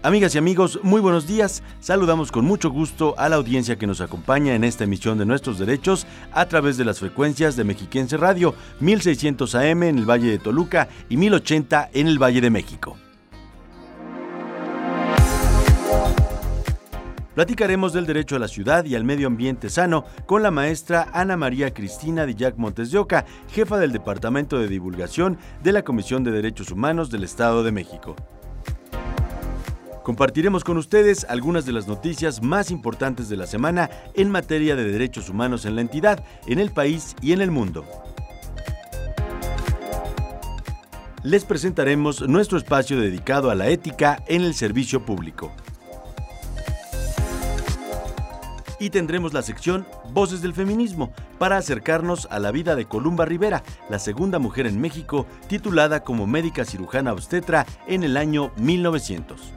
Amigas y amigos, muy buenos días. Saludamos con mucho gusto a la audiencia que nos acompaña en esta emisión de Nuestros Derechos a través de las frecuencias de Mexiquense Radio, 1600 AM en el Valle de Toluca y 1080 en el Valle de México. Platicaremos del derecho a la ciudad y al medio ambiente sano con la maestra Ana María Cristina Dillac Montes de Oca, jefa del Departamento de Divulgación de la Comisión de Derechos Humanos del Estado de México. Compartiremos con ustedes algunas de las noticias más importantes de la semana en materia de derechos humanos en la entidad, en el país y en el mundo. Les presentaremos nuestro espacio dedicado a la ética en el servicio público. Y tendremos la sección Voces del Feminismo para acercarnos a la vida de Columba Rivera, la segunda mujer en México titulada como médica cirujana obstetra en el año 1900.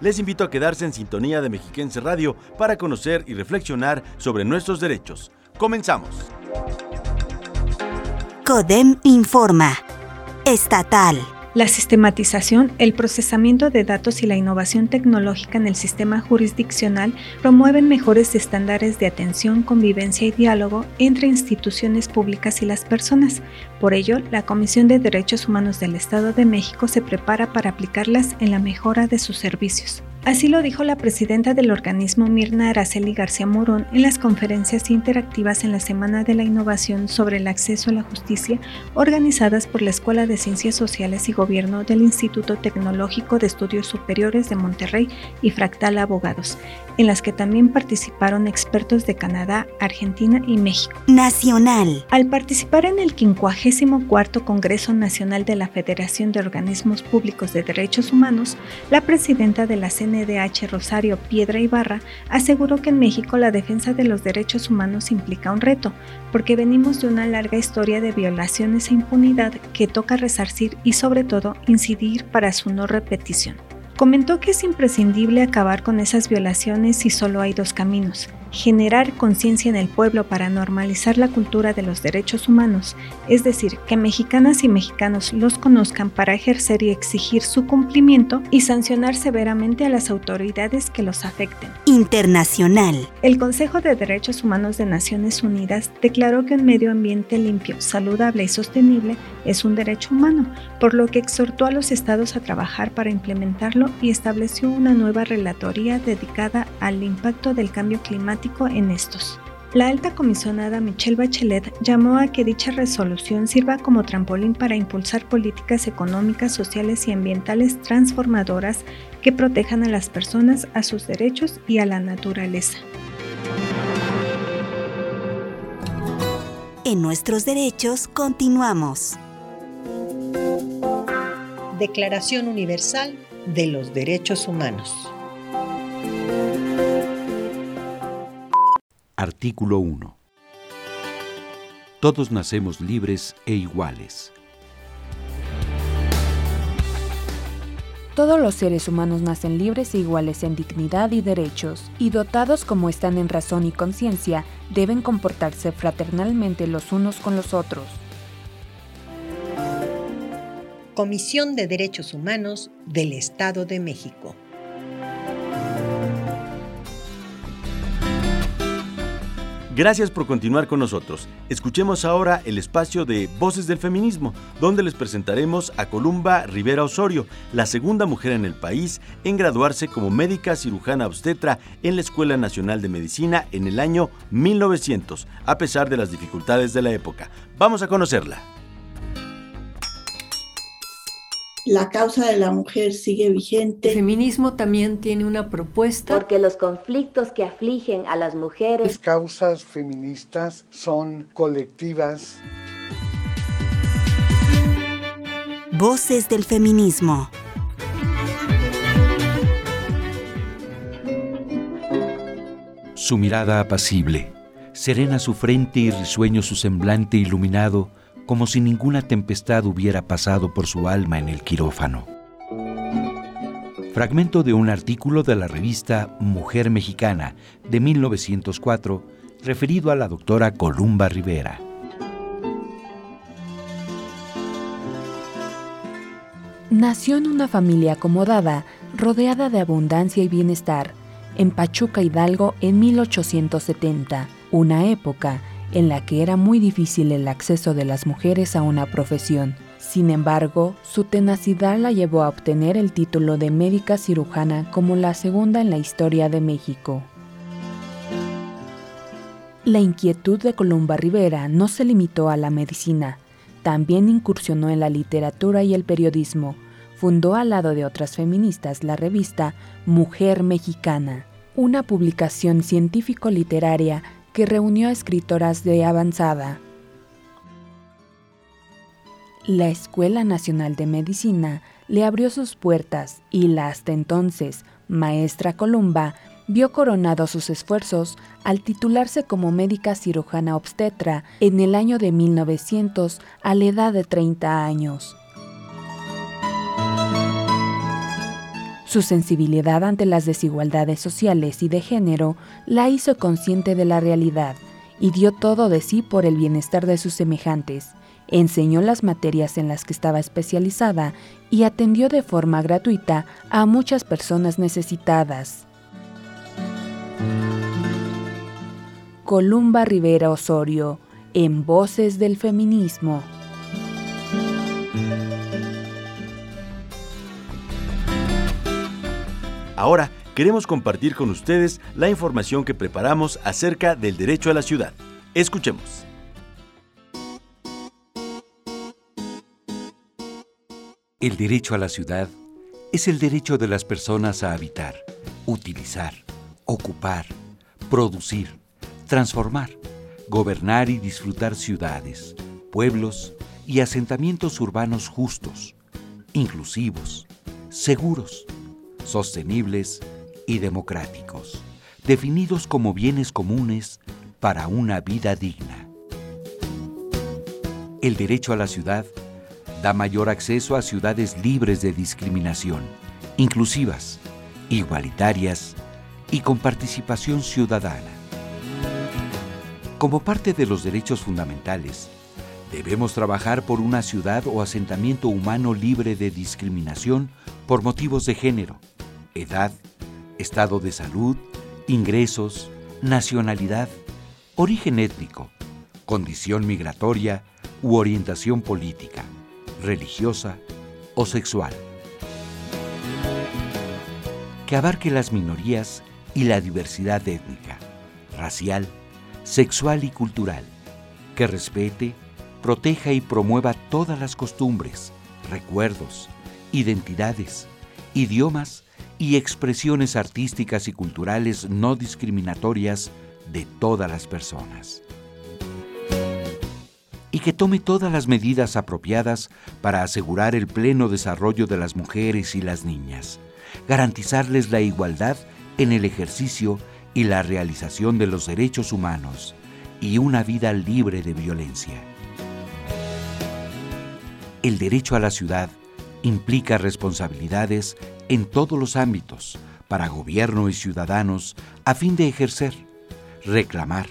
Les invito a quedarse en sintonía de Mexiquense Radio para conocer y reflexionar sobre nuestros derechos. Comenzamos. CODEM informa. Estatal. La sistematización, el procesamiento de datos y la innovación tecnológica en el sistema jurisdiccional promueven mejores estándares de atención, convivencia y diálogo entre instituciones públicas y las personas. Por ello, la Comisión de Derechos Humanos del Estado de México se prepara para aplicarlas en la mejora de sus servicios. Así lo dijo la presidenta del organismo Mirna Araceli García Morón en las conferencias interactivas en la Semana de la Innovación sobre el Acceso a la Justicia organizadas por la Escuela de Ciencias Sociales y Gobierno del Instituto Tecnológico de Estudios Superiores de Monterrey y Fractal Abogados, en las que también participaron expertos de Canadá, Argentina y México. Nacional. Al participar en el 54 Congreso Nacional de la Federación de Organismos Públicos de Derechos Humanos, la presidenta de la CNDH Rosario Piedra Ibarra aseguró que en México la defensa de los derechos humanos implica un reto, porque venimos de una larga historia de violaciones e impunidad que toca resarcir y sobre todo incidir para su no repetición. Comentó que es imprescindible acabar con esas violaciones y solo hay dos caminos, generar conciencia en el pueblo para normalizar la cultura de los derechos humanos, es decir, que mexicanas y mexicanos los conozcan para ejercer y exigir su cumplimiento y sancionar severamente a las autoridades que los afecten. Internacional. El Consejo de Derechos Humanos de Naciones Unidas declaró que un medio ambiente limpio, saludable y sostenible es un derecho humano, por lo que exhortó a los estados a trabajar para implementarlo y estableció una nueva relatoría dedicada al impacto del cambio climático en estos. La alta comisionada Michelle Bachelet llamó a que dicha resolución sirva como trampolín para impulsar políticas económicas, sociales y ambientales transformadoras que protejan a las personas, a sus derechos y a la naturaleza. En nuestros derechos continuamos. Declaración Universal de los Derechos Humanos. Artículo 1. Todos nacemos libres e iguales. Todos los seres humanos nacen libres e iguales en dignidad y derechos, y dotados como están en razón y conciencia, deben comportarse fraternalmente los unos con los otros. Comisión de Derechos Humanos del Estado de México. Gracias por continuar con nosotros. Escuchemos ahora el espacio de Voces del Feminismo, donde les presentaremos a Columba Rivera Osorio, la segunda mujer en el país en graduarse como médica cirujana obstetra en la Escuela Nacional de Medicina en el año 1900, a pesar de las dificultades de la época. Vamos a conocerla. La causa de la mujer sigue vigente. El feminismo también tiene una propuesta. Porque los conflictos que afligen a las mujeres. Las causas feministas son colectivas. Voces del feminismo. Su mirada apacible Serena su frente y risueño su semblante iluminado, como si ninguna tempestad hubiera pasado por su alma en el quirófano. Fragmento de un artículo de la revista Mujer Mexicana de 1904, referido a la doctora Columba Rivera. Nació en una familia acomodada, rodeada de abundancia y bienestar, en Pachuca Hidalgo en 1870, una época en la que era muy difícil el acceso de las mujeres a una profesión. Sin embargo, su tenacidad la llevó a obtener el título de médica cirujana como la segunda en la historia de México. La inquietud de Columba Rivera no se limitó a la medicina, también incursionó en la literatura y el periodismo. Fundó al lado de otras feministas la revista Mujer Mexicana, una publicación científico-literaria que reunió a escritoras de avanzada. La Escuela Nacional de Medicina le abrió sus puertas y la hasta entonces maestra Columba vio coronados sus esfuerzos al titularse como médica cirujana obstetra en el año de 1900 a la edad de 30 años. Su sensibilidad ante las desigualdades sociales y de género la hizo consciente de la realidad y dio todo de sí por el bienestar de sus semejantes. Enseñó las materias en las que estaba especializada y atendió de forma gratuita a muchas personas necesitadas. Columba Rivera Osorio, en Voces del Feminismo. Ahora queremos compartir con ustedes la información que preparamos acerca del derecho a la ciudad. Escuchemos. El derecho a la ciudad es el derecho de las personas a habitar, utilizar, ocupar, producir, transformar, gobernar y disfrutar ciudades, pueblos y asentamientos urbanos justos, inclusivos, seguros, sostenibles y democráticos, definidos como bienes comunes para una vida digna. El derecho a la ciudad da mayor acceso a ciudades libres de discriminación, inclusivas, igualitarias y con participación ciudadana. Como parte de los derechos fundamentales, debemos trabajar por una ciudad o asentamiento humano libre de discriminación por motivos de género, edad, estado de salud, ingresos, nacionalidad, origen étnico, condición migratoria u orientación política, religiosa o sexual. Que abarque las minorías y la diversidad étnica, racial, sexual y cultural. Que respete, proteja y promueva todas las costumbres, recuerdos, identidades, idiomas y expresiones artísticas y culturales no discriminatorias de todas las personas. Y que tome todas las medidas apropiadas para asegurar el pleno desarrollo de las mujeres y las niñas, garantizarles la igualdad en el ejercicio y la realización de los derechos humanos y una vida libre de violencia. El derecho a la ciudad implica responsabilidades en todos los ámbitos para gobierno y ciudadanos a fin de ejercer, reclamar,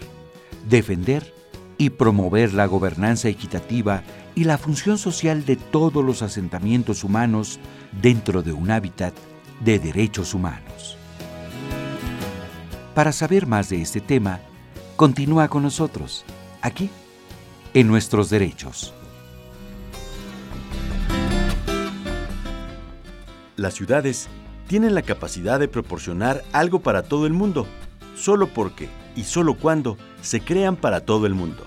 defender y promover la gobernanza equitativa y la función social de todos los asentamientos humanos dentro de un hábitat de derechos humanos. Para saber más de este tema, continúa con nosotros, aquí, en nuestros derechos. Las ciudades tienen la capacidad de proporcionar algo para todo el mundo, solo porque y solo cuando se crean para todo el mundo.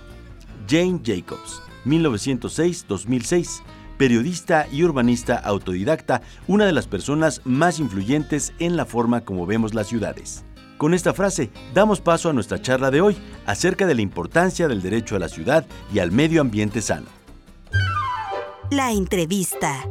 Jane Jacobs, 1906-2006, periodista y urbanista autodidacta, una de las personas más influyentes en la forma como vemos las ciudades. Con esta frase damos paso a nuestra charla de hoy acerca de la importancia del derecho a la ciudad y al medio ambiente sano. La entrevista.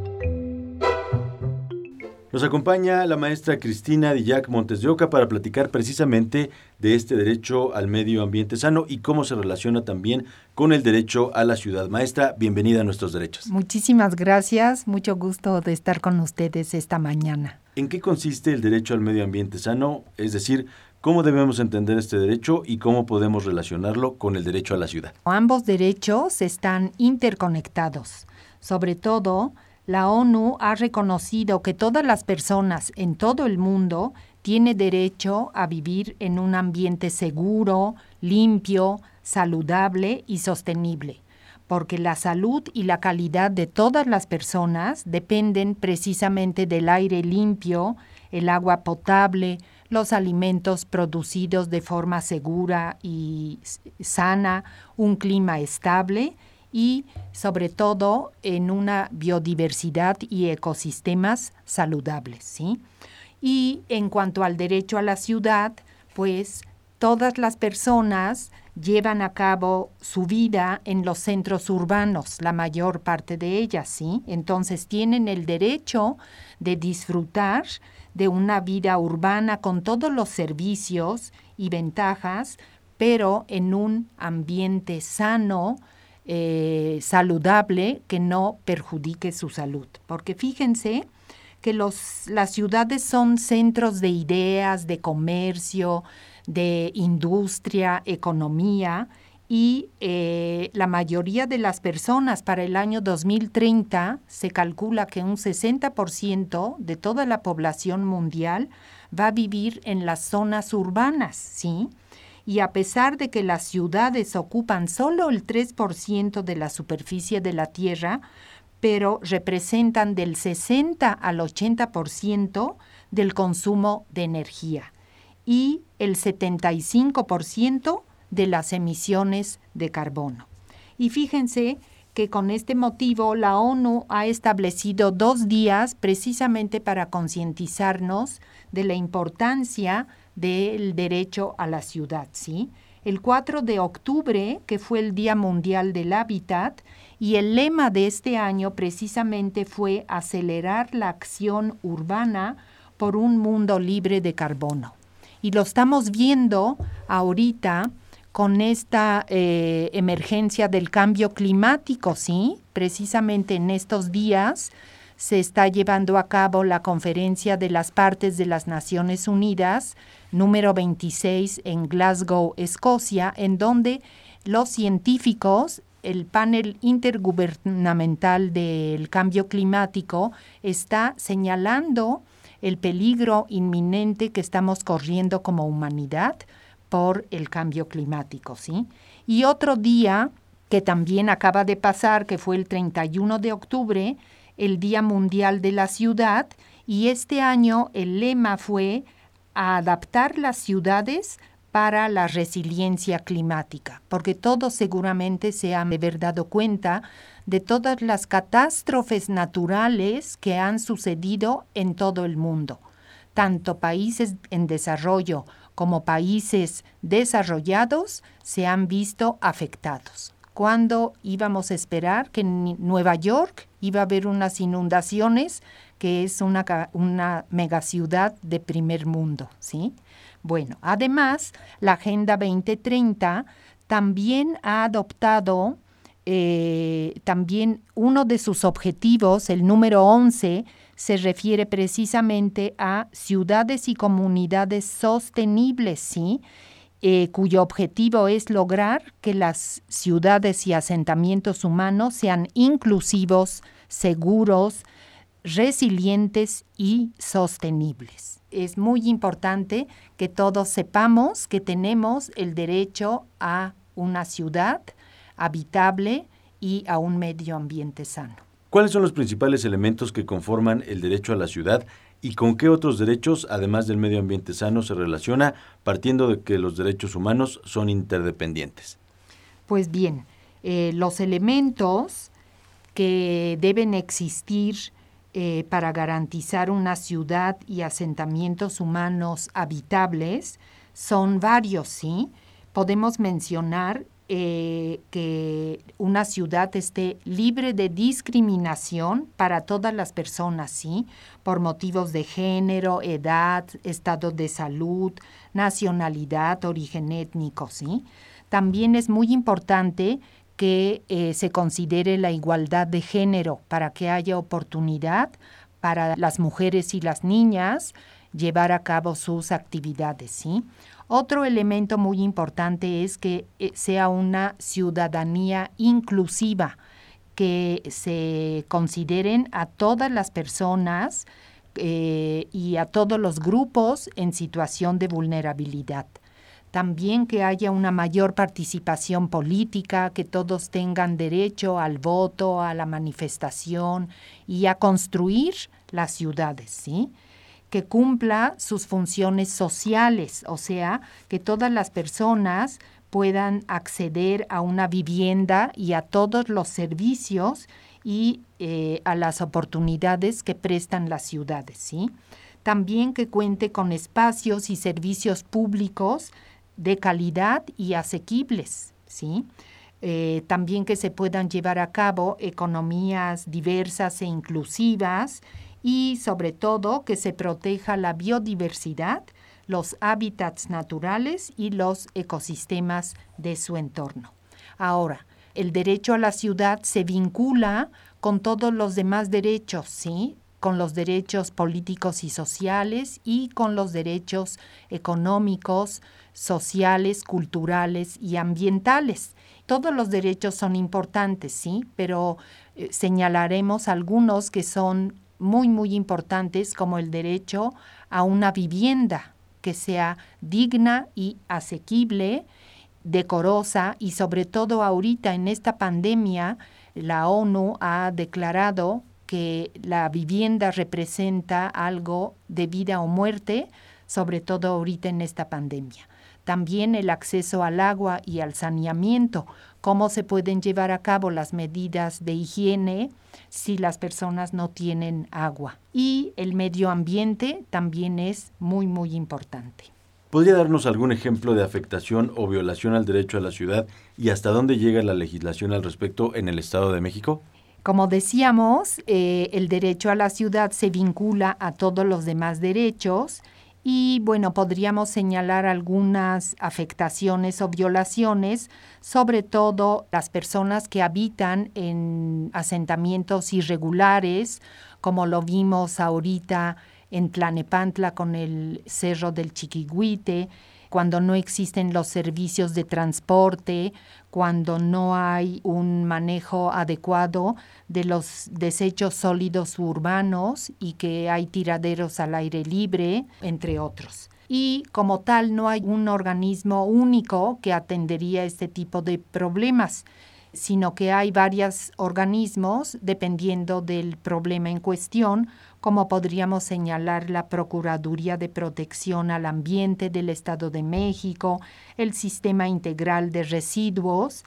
Nos acompaña la maestra Cristina Dillac Montes de Oca para platicar precisamente de este derecho al medio ambiente sano y cómo se relaciona también con el derecho a la ciudad. Maestra, bienvenida a nuestros derechos. Muchísimas gracias, mucho gusto de estar con ustedes esta mañana. ¿En qué consiste el derecho al medio ambiente sano? Es decir, ¿Cómo debemos entender este derecho y cómo podemos relacionarlo con el derecho a la ciudad? Ambos derechos están interconectados. Sobre todo, la ONU ha reconocido que todas las personas en todo el mundo tienen derecho a vivir en un ambiente seguro, limpio, saludable y sostenible, porque la salud y la calidad de todas las personas dependen precisamente del aire limpio, el agua potable, los alimentos producidos de forma segura y sana, un clima estable y sobre todo en una biodiversidad y ecosistemas saludables. ¿sí? Y en cuanto al derecho a la ciudad, pues todas las personas llevan a cabo su vida en los centros urbanos, la mayor parte de ellas, ¿sí? Entonces tienen el derecho de disfrutar de una vida urbana con todos los servicios y ventajas, pero en un ambiente sano, eh, saludable, que no perjudique su salud. Porque fíjense que los, las ciudades son centros de ideas, de comercio, de industria, economía, y eh, la mayoría de las personas para el año 2030 se calcula que un 60% de toda la población mundial va a vivir en las zonas urbanas, ¿sí? Y a pesar de que las ciudades ocupan solo el 3% de la superficie de la Tierra, pero representan del 60 al 80% del consumo de energía y el 75% de las emisiones de carbono. Y fíjense que con este motivo la ONU ha establecido dos días precisamente para concientizarnos de la importancia del derecho a la ciudad, ¿sí? El 4 de octubre, que fue el Día Mundial del Hábitat, y el lema de este año precisamente fue acelerar la acción urbana por un mundo libre de carbono. Y lo estamos viendo ahorita con esta eh, emergencia del cambio climático, ¿sí? Precisamente en estos días se está llevando a cabo la conferencia de las partes de las Naciones Unidas, número 26 en Glasgow, Escocia, en donde los científicos, el panel intergubernamental del cambio climático, está señalando el peligro inminente que estamos corriendo como humanidad por el cambio climático, ¿sí? Y otro día que también acaba de pasar, que fue el 31 de octubre, el Día Mundial de la Ciudad, y este año el lema fue adaptar las ciudades para la resiliencia climática, porque todos seguramente se han de haber dado cuenta de todas las catástrofes naturales que han sucedido en todo el mundo, tanto países en desarrollo como países desarrollados se han visto afectados. Cuando íbamos a esperar que en Nueva York iba a haber unas inundaciones, que es una, una megaciudad de primer mundo, ¿sí? Bueno, además, la Agenda 2030 también ha adoptado eh, también uno de sus objetivos, el número 11, se refiere precisamente a ciudades y comunidades sostenibles, ¿sí? Eh, cuyo objetivo es lograr que las ciudades y asentamientos humanos sean inclusivos, seguros, resilientes y sostenibles. Es muy importante que todos sepamos que tenemos el derecho a una ciudad habitable y a un medio ambiente sano. ¿Cuáles son los principales elementos que conforman el derecho a la ciudad y con qué otros derechos, además del medio ambiente sano, se relaciona, partiendo de que los derechos humanos son interdependientes? Pues bien, eh, los elementos que deben existir eh, para garantizar una ciudad y asentamientos humanos habitables son varios, ¿sí? Podemos mencionar eh, que una ciudad esté libre de discriminación para todas las personas, ¿sí? Por motivos de género, edad, estado de salud, nacionalidad, origen étnico, ¿sí? También es muy importante que eh, se considere la igualdad de género para que haya oportunidad para las mujeres y las niñas llevar a cabo sus actividades, ¿sí? Otro elemento muy importante es que eh, sea una ciudadanía inclusiva, que se consideren a todas las personas eh, y a todos los grupos en situación de vulnerabilidad. También que haya una mayor participación política, que todos tengan derecho al voto, a la manifestación y a construir las ciudades, ¿sí? Que cumpla sus funciones sociales, o sea, que todas las personas puedan acceder a una vivienda y a todos los servicios y eh, a las oportunidades que prestan las ciudades, ¿sí? También que cuente con espacios y servicios públicos de calidad y asequibles, ¿sí? Eh, también que se puedan llevar a cabo economías diversas e inclusivas y sobre todo que se proteja la biodiversidad, los hábitats naturales y los ecosistemas de su entorno. Ahora, el derecho a la ciudad se vincula con todos los demás derechos, ¿sí? con los derechos políticos y sociales y con los derechos económicos, sociales, culturales y ambientales. Todos los derechos son importantes, sí, pero eh, señalaremos algunos que son muy, muy importantes como el derecho a una vivienda que sea digna y asequible, decorosa y sobre todo ahorita en esta pandemia la ONU ha declarado que la vivienda representa algo de vida o muerte, sobre todo ahorita en esta pandemia. También el acceso al agua y al saneamiento, cómo se pueden llevar a cabo las medidas de higiene si las personas no tienen agua. Y el medio ambiente también es muy, muy importante. ¿Podría darnos algún ejemplo de afectación o violación al derecho a la ciudad y hasta dónde llega la legislación al respecto en el Estado de México? Como decíamos, eh, el derecho a la ciudad se vincula a todos los demás derechos y bueno, podríamos señalar algunas afectaciones o violaciones, sobre todo las personas que habitan en asentamientos irregulares, como lo vimos ahorita en Tlanepantla con el Cerro del Chiquihuite, cuando no existen los servicios de transporte, cuando no hay un manejo adecuado de los desechos sólidos urbanos y que hay tiraderos al aire libre, entre otros. Y como tal no hay un organismo único que atendería este tipo de problemas sino que hay varios organismos dependiendo del problema en cuestión, como podríamos señalar la Procuraduría de Protección al Ambiente del Estado de México, el Sistema Integral de Residuos,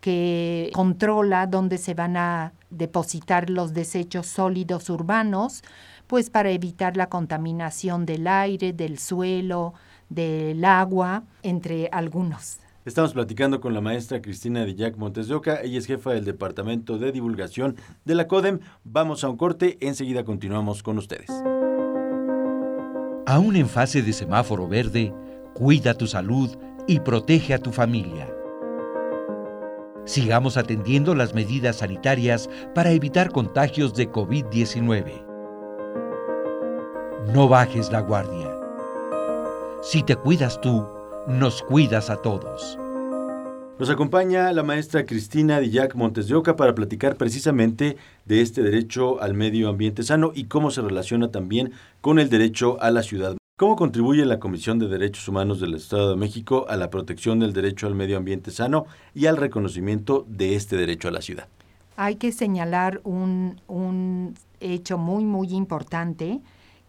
que controla dónde se van a depositar los desechos sólidos urbanos, pues para evitar la contaminación del aire, del suelo, del agua, entre algunos. Estamos platicando con la maestra Cristina Dillac Montes de Oca. Ella es jefa del Departamento de Divulgación de la CODEM. Vamos a un corte, enseguida continuamos con ustedes. Aún en fase de semáforo verde, cuida tu salud y protege a tu familia. Sigamos atendiendo las medidas sanitarias para evitar contagios de COVID-19. No bajes la guardia. Si te cuidas tú, nos cuidas a todos. Nos acompaña la maestra Cristina Dillac Montes de Oca para platicar precisamente de este derecho al medio ambiente sano y cómo se relaciona también con el derecho a la ciudad. ¿Cómo contribuye la Comisión de Derechos Humanos del Estado de México a la protección del derecho al medio ambiente sano y al reconocimiento de este derecho a la ciudad? Hay que señalar un, un hecho muy, muy importante,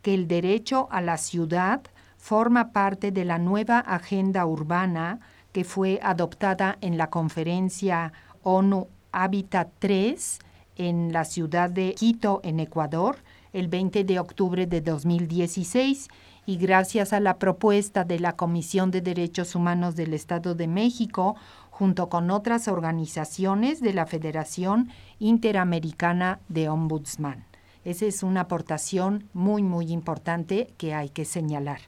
que el derecho a la ciudad forma parte de la nueva agenda urbana que fue adoptada en la conferencia ONU Habitat 3 en la ciudad de Quito, en Ecuador, el 20 de octubre de 2016 y gracias a la propuesta de la Comisión de Derechos Humanos del Estado de México, junto con otras organizaciones de la Federación Interamericana de Ombudsman. Esa es una aportación muy, muy importante que hay que señalar.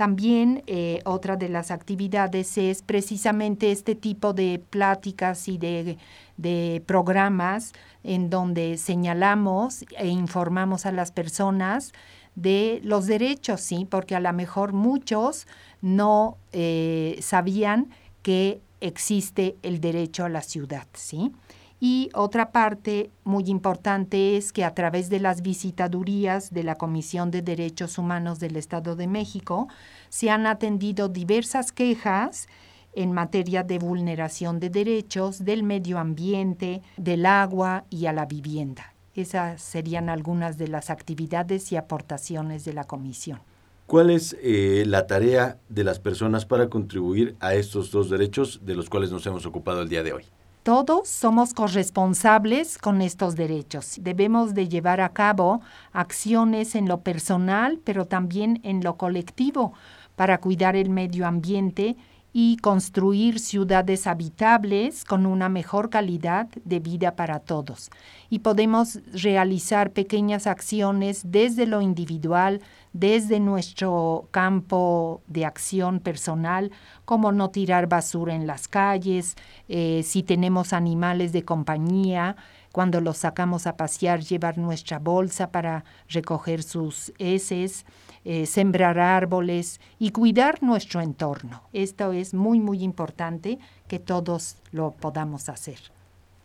También eh, otra de las actividades es precisamente este tipo de pláticas y de, de, programas en donde señalamos e informamos a las personas de los derechos, ¿sí? Porque a lo mejor muchos no eh, sabían que existe el derecho a la ciudad, ¿sí? Y otra parte muy importante es que a través de las visitadurías de la Comisión de Derechos Humanos del Estado de México se han atendido diversas quejas en materia de vulneración de derechos del medio ambiente, del agua y a la vivienda. Esas serían algunas de las actividades y aportaciones de la comisión. ¿Cuál es eh, la tarea de las personas para contribuir a estos dos derechos de los cuales nos hemos ocupado el día de hoy? Todos somos corresponsables con estos derechos. Debemos de llevar a cabo acciones en lo personal, pero también en lo colectivo, para cuidar el medio ambiente y construir ciudades habitables con una mejor calidad de vida para todos. Y podemos realizar pequeñas acciones desde lo individual, desde nuestro campo de acción personal, como no tirar basura en las calles, eh, si tenemos animales de compañía, cuando los sacamos a pasear, llevar nuestra bolsa para recoger sus heces, eh, sembrar árboles y cuidar nuestro entorno. Esto es muy, muy importante que todos lo podamos hacer.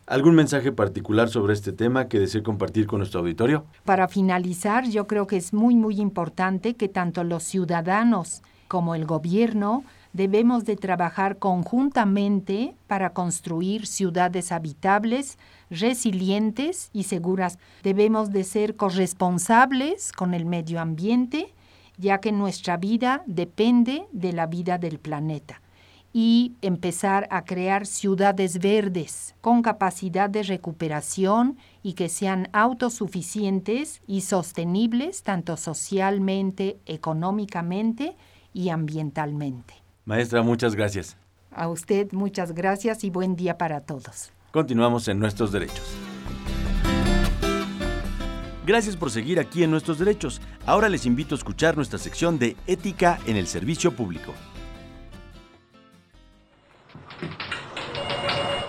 ¿Algún mensaje particular sobre este tema que desee compartir con nuestro auditorio? Para finalizar, yo creo que es muy, muy importante que tanto los ciudadanos como el gobierno debemos de trabajar conjuntamente para construir ciudades habitables, resilientes y seguras. Debemos de ser corresponsables con el medio ambiente ya que nuestra vida depende de la vida del planeta y empezar a crear ciudades verdes con capacidad de recuperación y que sean autosuficientes y sostenibles tanto socialmente, económicamente y ambientalmente. Maestra, muchas gracias. A usted muchas gracias y buen día para todos. Continuamos en nuestros derechos. Gracias por seguir aquí en Nuestros Derechos. Ahora les invito a escuchar nuestra sección de Ética en el Servicio Público.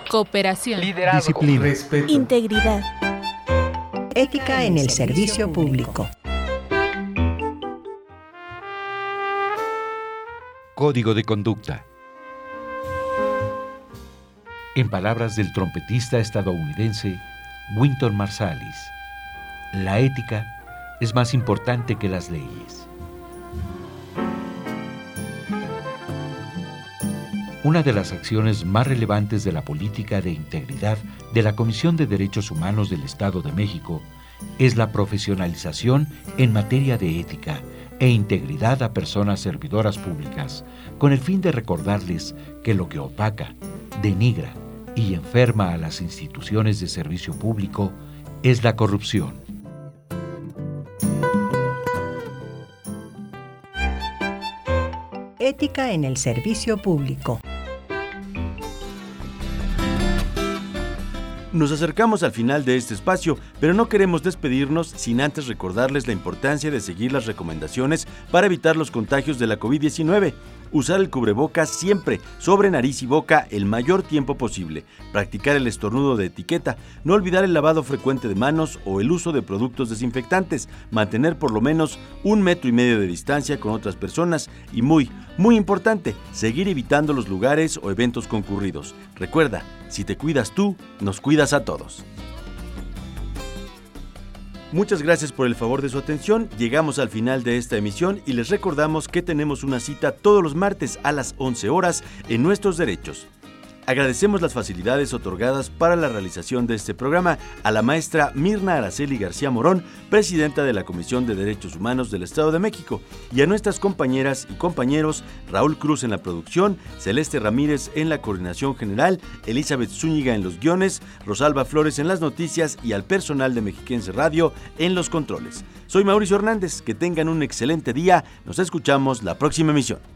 Cooperación. Liderazgo. Disciplina. Respeto. Integridad. Ética en el Servicio Público. Código de conducta. En palabras del trompetista estadounidense Winton Marsalis, la ética es más importante que las leyes. Una de las acciones más relevantes de la política de integridad de la Comisión de Derechos Humanos del Estado de México es la profesionalización en materia de ética e integridad a personas servidoras públicas, con el fin de recordarles que lo que opaca, denigra y enferma a las instituciones de servicio público es la corrupción. En el servicio público. Nos acercamos al final de este espacio, pero no queremos despedirnos sin antes recordarles la importancia de seguir las recomendaciones para evitar los contagios de la COVID-19 usar el cubrebocas siempre sobre nariz y boca el mayor tiempo posible, practicar el estornudo de etiqueta, no olvidar el lavado frecuente de manos o el uso de productos desinfectantes, mantener por lo menos un metro y medio de distancia con otras personas y muy, muy importante, seguir evitando los lugares o eventos concurridos. Recuerda, si te cuidas tú, nos cuidas a todos. Muchas gracias por el favor de su atención. Llegamos al final de esta emisión y les recordamos que tenemos una cita todos los martes a las 11 horas en Nuestros Derechos. Agradecemos las facilidades otorgadas para la realización de este programa a la maestra Mirna Araceli García Morón, presidenta de la Comisión de Derechos Humanos del Estado de México, y a nuestras compañeras y compañeros Raúl Cruz en la producción, Celeste Ramírez en la coordinación general, Elizabeth Zúñiga en los guiones, Rosalba Flores en las noticias y al personal de Mexiquense Radio en los controles. Soy Mauricio Hernández, que tengan un excelente día, nos escuchamos la próxima emisión.